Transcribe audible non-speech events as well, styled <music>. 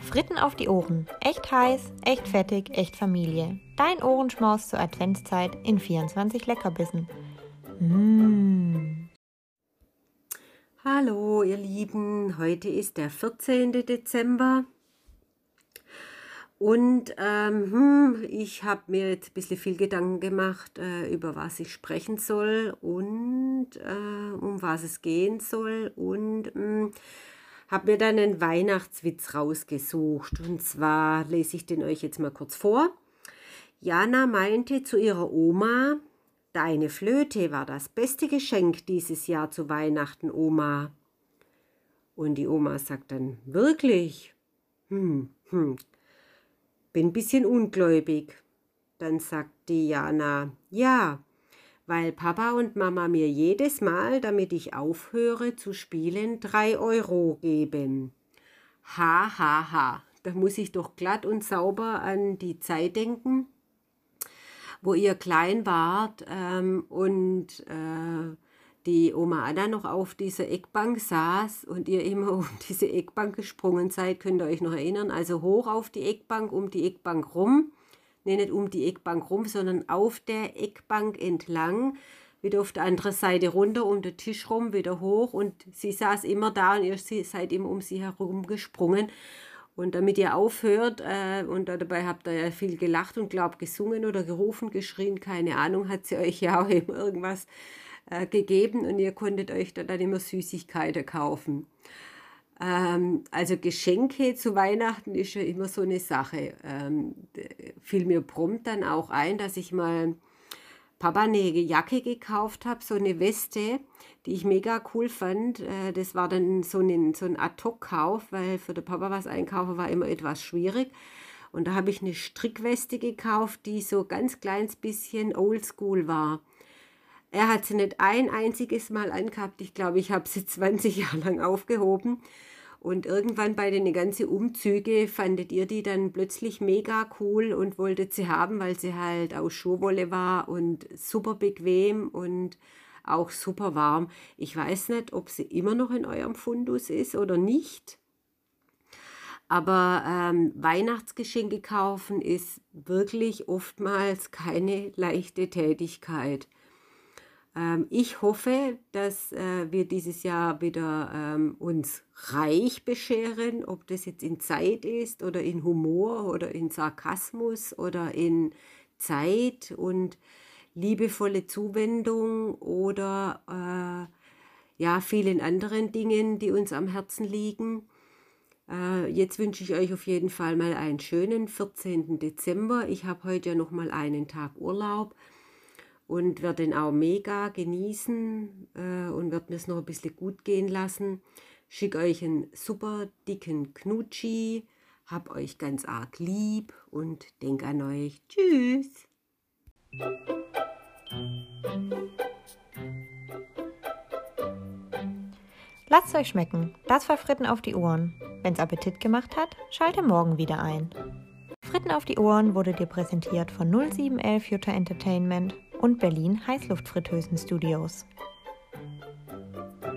Fritten auf die Ohren. Echt heiß, echt fettig, echt Familie. Dein Ohrenschmaus zur Adventszeit in 24 Leckerbissen. Mmh. Hallo ihr Lieben, heute ist der 14. Dezember und ähm, hm, ich habe mir jetzt ein bisschen viel Gedanken gemacht, äh, über was ich sprechen soll und äh, um was es gehen soll. Und hm, habe mir dann einen Weihnachtswitz rausgesucht. Und zwar lese ich den euch jetzt mal kurz vor. Jana meinte zu ihrer Oma, Deine Flöte war das beste Geschenk dieses Jahr zu Weihnachten, Oma. Und die Oma sagt dann, wirklich? Hm, hm, bin ein bisschen ungläubig. Dann sagt die Jana, ja, weil Papa und Mama mir jedes Mal, damit ich aufhöre zu spielen, drei Euro geben. Ha, ha, ha. Da muss ich doch glatt und sauber an die Zeit denken, wo ihr klein wart ähm, und äh, die Oma Anna noch auf dieser Eckbank saß und ihr immer <laughs> um diese Eckbank gesprungen seid, könnt ihr euch noch erinnern, also hoch auf die Eckbank, um die Eckbank rum, nee, nicht um die Eckbank rum, sondern auf der Eckbank entlang, wieder auf der anderen Seite runter, um den Tisch rum, wieder hoch. Und sie saß immer da und ihr seid immer um sie herum gesprungen. Und damit ihr aufhört, äh, und dabei habt ihr ja viel gelacht und glaubt gesungen oder gerufen, geschrien, keine Ahnung, hat sie euch ja auch <laughs> immer irgendwas äh, gegeben und ihr konntet euch dann immer Süßigkeiten kaufen. Ähm, also Geschenke zu Weihnachten ist ja immer so eine Sache. Ähm, fiel mir prompt dann auch ein, dass ich mal Papa eine Jacke gekauft habe, so eine Weste, die ich mega cool fand. Äh, das war dann so ein, so ein Ad-Hoc-Kauf, weil für den Papa was einkaufen war immer etwas schwierig. Und da habe ich eine Strickweste gekauft, die so ganz kleines bisschen oldschool war. Er hat sie nicht ein einziges Mal angehabt. Ich glaube, ich habe sie <laughs> 20 Jahre lang aufgehoben. Und irgendwann bei den ganzen Umzüge fandet ihr die dann plötzlich mega cool und wolltet sie haben, weil sie halt aus Schuhwolle war und super bequem und auch super warm. Ich weiß nicht, ob sie immer noch in eurem Fundus ist oder nicht. Aber ähm, Weihnachtsgeschenke kaufen ist wirklich oftmals keine leichte Tätigkeit. Ähm, ich hoffe, dass äh, wir dieses Jahr wieder ähm, uns reich bescheren, ob das jetzt in Zeit ist oder in Humor oder in Sarkasmus oder in Zeit und liebevolle Zuwendung oder äh, ja, vielen anderen Dingen, die uns am Herzen liegen. Äh, jetzt wünsche ich euch auf jeden Fall mal einen schönen 14. Dezember. Ich habe heute ja noch mal einen Tag Urlaub und werde den auch mega genießen äh, und werde mir es noch ein bisschen gut gehen lassen. Schicke euch einen super dicken Knutschi, hab euch ganz arg lieb und denk an euch. Tschüss! Lasst euch schmecken. Das war Fritten auf die Ohren. Wenn's Appetit gemacht hat, schalte morgen wieder ein. Fritten auf die Ohren wurde dir präsentiert von 0711 Jutta Entertainment und Berlin Heißluftfritteusen Studios.